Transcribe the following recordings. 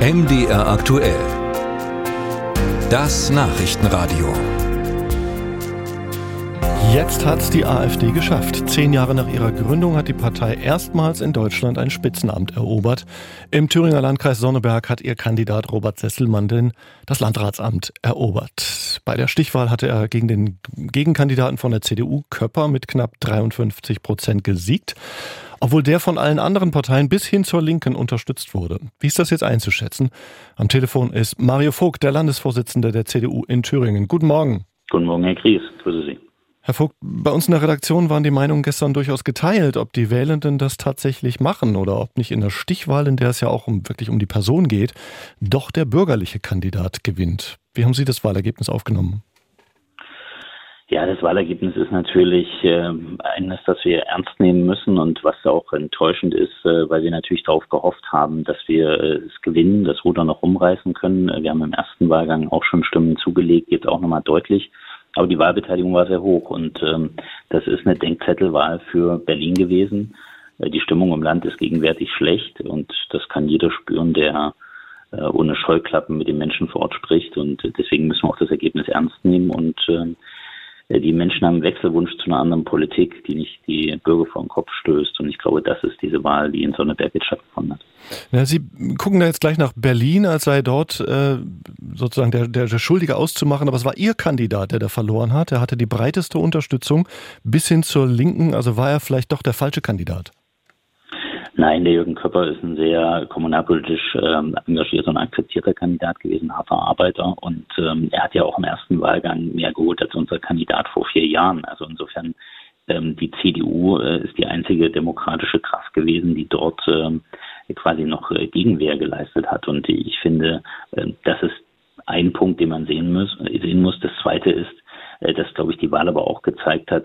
MDR aktuell. Das Nachrichtenradio. Jetzt hat's die AfD geschafft. Zehn Jahre nach ihrer Gründung hat die Partei erstmals in Deutschland ein Spitzenamt erobert. Im Thüringer Landkreis Sonneberg hat ihr Kandidat Robert Sesselmann das Landratsamt erobert. Bei der Stichwahl hatte er gegen den Gegenkandidaten von der CDU Köpper mit knapp 53 Prozent gesiegt obwohl der von allen anderen Parteien bis hin zur Linken unterstützt wurde. Wie ist das jetzt einzuschätzen? Am Telefon ist Mario Vogt, der Landesvorsitzende der CDU in Thüringen. Guten Morgen. Guten Morgen, Herr Kries. Grüße Sie. Herr Vogt, bei uns in der Redaktion waren die Meinungen gestern durchaus geteilt, ob die Wählenden das tatsächlich machen oder ob nicht in der Stichwahl, in der es ja auch um, wirklich um die Person geht, doch der bürgerliche Kandidat gewinnt. Wie haben Sie das Wahlergebnis aufgenommen? Ja, das Wahlergebnis ist natürlich äh, eines, das wir ernst nehmen müssen und was auch enttäuschend ist, äh, weil wir natürlich darauf gehofft haben, dass wir äh, es gewinnen, das Ruder noch umreißen können. Äh, wir haben im ersten Wahlgang auch schon Stimmen zugelegt, jetzt auch nochmal deutlich. Aber die Wahlbeteiligung war sehr hoch und ähm, das ist eine Denkzettelwahl für Berlin gewesen. Äh, die Stimmung im Land ist gegenwärtig schlecht und das kann jeder spüren, der äh, ohne Scheuklappen mit den Menschen vor Ort spricht. Und deswegen müssen wir auch das Ergebnis ernst nehmen und äh, äh, die Menschen haben einen Wechselwunsch zu einer anderen Politik, die nicht die Bürger vor den Kopf stößt. Und ich glaube, das ist diese Wahl, die in Sonneberg jetzt stattgefunden hat. Ja, Sie gucken da jetzt gleich nach Berlin, als sei dort äh, sozusagen der, der, der Schuldige auszumachen. Aber es war Ihr Kandidat, der da verloren hat. Er hatte die breiteste Unterstützung bis hin zur Linken. Also war er vielleicht doch der falsche Kandidat? Nein, der Jürgen Köpper ist ein sehr kommunalpolitisch ähm, engagierter und akzeptierter Kandidat gewesen, harter Arbeiter. Und ähm, er hat ja auch im ersten Wahlgang mehr geholt als unser Kandidat vor vier Jahren. Also insofern ähm, die CDU äh, ist die einzige demokratische Kraft gewesen, die dort ähm, quasi noch äh, Gegenwehr geleistet hat. Und ich finde, äh, das ist ein Punkt, den man sehen muss. Sehen muss. Das Zweite ist, äh, dass, glaube ich, die Wahl aber auch gezeigt hat,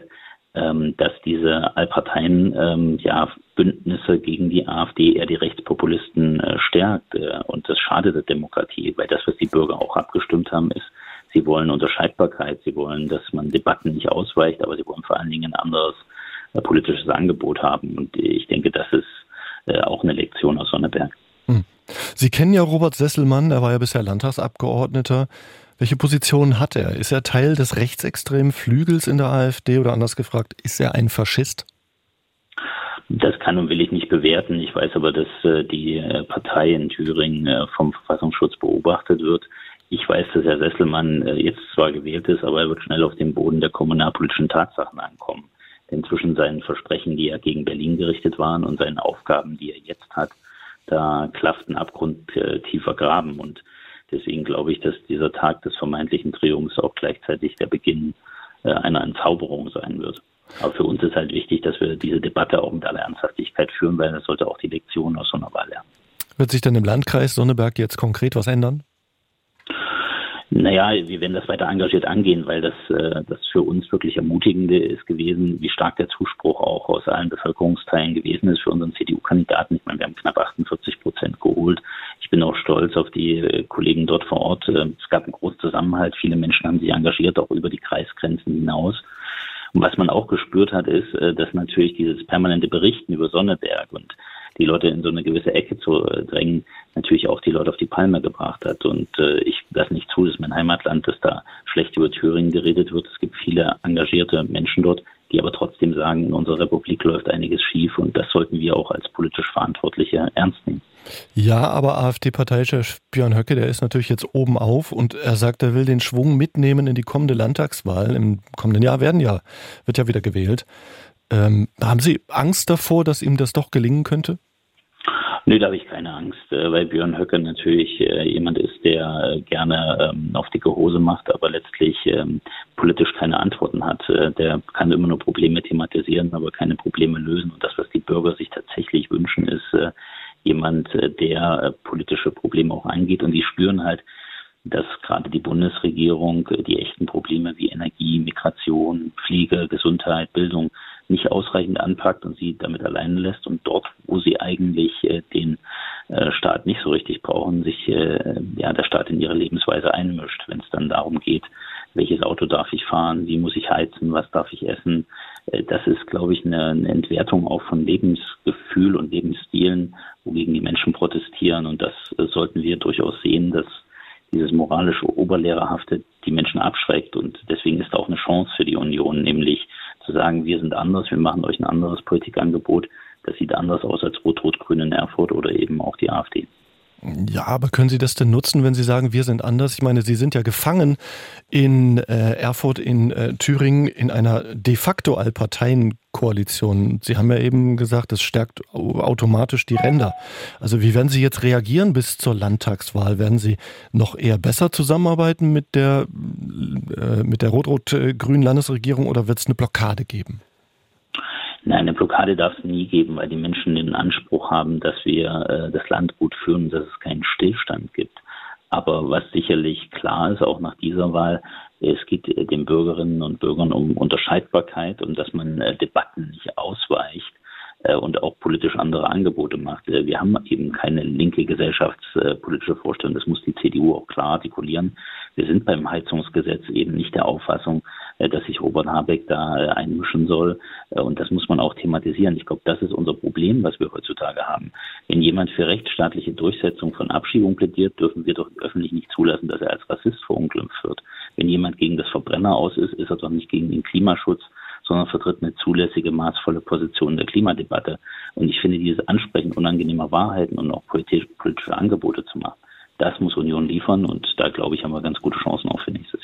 ähm, dass diese Allparteien ähm, ja, Bündnisse gegen die AfD eher die Rechtspopulisten äh, stärkt. Äh, und das schadet der Demokratie, weil das, was die Bürger auch abgestimmt haben, ist, sie wollen Unterscheidbarkeit, sie wollen, dass man Debatten nicht ausweicht, aber sie wollen vor allen Dingen ein anderes äh, politisches Angebot haben. Und ich denke, das ist äh, auch eine Lektion aus Sonneberg. Hm. Sie kennen ja Robert Sesselmann, er war ja bisher Landtagsabgeordneter. Welche Position hat er? Ist er Teil des rechtsextremen Flügels in der AfD oder anders gefragt, ist er ein Faschist? Das kann und will ich nicht bewerten. Ich weiß aber, dass äh, die äh, Partei in Thüringen äh, vom Verfassungsschutz beobachtet wird. Ich weiß, dass Herr Sesselmann jetzt zwar gewählt ist, aber er wird schnell auf den Boden der kommunalpolitischen Tatsachen ankommen. Denn zwischen seinen Versprechen, die ja gegen Berlin gerichtet waren, und seinen Aufgaben, die er jetzt hat, da klafft ein Abgrund tiefer Graben. Und Deswegen glaube ich, dass dieser Tag des vermeintlichen Triumphs auch gleichzeitig der Beginn äh, einer Entzauberung sein wird. Aber für uns ist halt wichtig, dass wir diese Debatte auch mit aller Ernsthaftigkeit führen, weil das sollte auch die Lektion aus so einer Wahl lernen. Wird sich denn im Landkreis Sonneberg jetzt konkret was ändern? Naja, wir werden das weiter engagiert angehen, weil das, äh, das für uns wirklich Ermutigende ist gewesen, wie stark der Zuspruch auch aus allen Bevölkerungsteilen gewesen ist für unseren CDU-Kandidaten. Ich meine, wir haben knapp 48 Prozent geholt. Ich bin auch stolz auf die äh, Kollegen dort vor Ort. Äh, es gab einen großen Zusammenhalt. Viele Menschen haben sich engagiert, auch über die Kreisgrenzen hinaus. Und was man auch gespürt hat, ist, äh, dass natürlich dieses permanente Berichten über Sonneberg und die Leute in so eine gewisse Ecke zu äh, drängen, natürlich auch die Leute auf die Palme gebracht hat. Und äh, ich lasse nicht zu, dass mein Heimatland, dass da schlecht über Thüringen geredet wird. Es gibt viele engagierte Menschen dort, die aber trotzdem sagen, in unserer Republik läuft einiges schief und das sollten wir auch als politisch Verantwortliche ernst nehmen. Ja, aber AfD-Parteichef Björn Höcke, der ist natürlich jetzt oben auf und er sagt, er will den Schwung mitnehmen in die kommende Landtagswahl. Im kommenden Jahr werden ja, wird ja wieder gewählt. Ähm, haben Sie Angst davor, dass ihm das doch gelingen könnte? Nee, da habe ich keine Angst, äh, weil Björn Höcke natürlich äh, jemand ist, der äh, gerne ähm, auf dicke Hose macht, aber letztlich ähm, politisch keine Antworten hat. Der kann immer nur Probleme thematisieren, aber keine Probleme lösen. Und das, was die Bürger sich tatsächlich wünschen, ist jemand, der politische Probleme auch angeht. Und die spüren halt, dass gerade die Bundesregierung die echten Probleme wie Energie, Migration, Pflege, Gesundheit, Bildung nicht ausreichend anpackt und sie damit alleine lässt und dort, wo sie eigentlich äh, den äh, Staat nicht so richtig brauchen, sich äh, ja der Staat in ihre Lebensweise einmischt, wenn es dann darum geht, welches Auto darf ich fahren, wie muss ich heizen, was darf ich essen. Äh, das ist, glaube ich, eine, eine Entwertung auch von Lebensgefühl und Lebensstilen, wogegen die Menschen protestieren. Und das äh, sollten wir durchaus sehen, dass dieses moralische Oberlehrerhafte die Menschen abschreckt. Und deswegen ist auch eine Chance für die Union, nämlich zu sagen, wir sind anders, wir machen euch ein anderes Politikangebot. Das sieht anders aus als Rot-Rot-Grün in Erfurt oder eben auch die AfD. Ja, aber können Sie das denn nutzen, wenn Sie sagen, wir sind anders? Ich meine, Sie sind ja gefangen in äh, Erfurt, in äh, Thüringen, in einer de facto Allparteienkoalition. Sie haben ja eben gesagt, das stärkt automatisch die Ränder. Also wie werden Sie jetzt reagieren bis zur Landtagswahl? Werden Sie noch eher besser zusammenarbeiten mit der, äh, mit der rot-rot-grünen Landesregierung oder wird es eine Blockade geben? Nein, eine Blockade darf es nie geben, weil die Menschen den Anspruch haben, dass wir äh, das Land gut führen, dass es keinen Stillstand gibt. Aber was sicherlich klar ist, auch nach dieser Wahl, es geht äh, den Bürgerinnen und Bürgern um Unterscheidbarkeit und dass man äh, Debatten nicht ausweicht äh, und auch politisch andere Angebote macht. Äh, wir haben eben keine linke gesellschaftspolitische Vorstellung. Das muss die CDU auch klar artikulieren. Wir sind beim Heizungsgesetz eben nicht der Auffassung, dass sich Robert Habeck da äh, einmischen soll. Äh, und das muss man auch thematisieren. Ich glaube, das ist unser Problem, was wir heutzutage haben. Wenn jemand für rechtsstaatliche Durchsetzung von Abschiebung plädiert, dürfen wir doch öffentlich nicht zulassen, dass er als Rassist verunglimpft wird. Wenn jemand gegen das Verbrenner aus ist, ist er doch nicht gegen den Klimaschutz, sondern vertritt eine zulässige, maßvolle Position der Klimadebatte. Und ich finde, dieses Ansprechen unangenehmer Wahrheiten und auch politische Angebote zu machen, das muss Union liefern und da glaube ich, haben wir ganz gute Chancen auch für nächstes.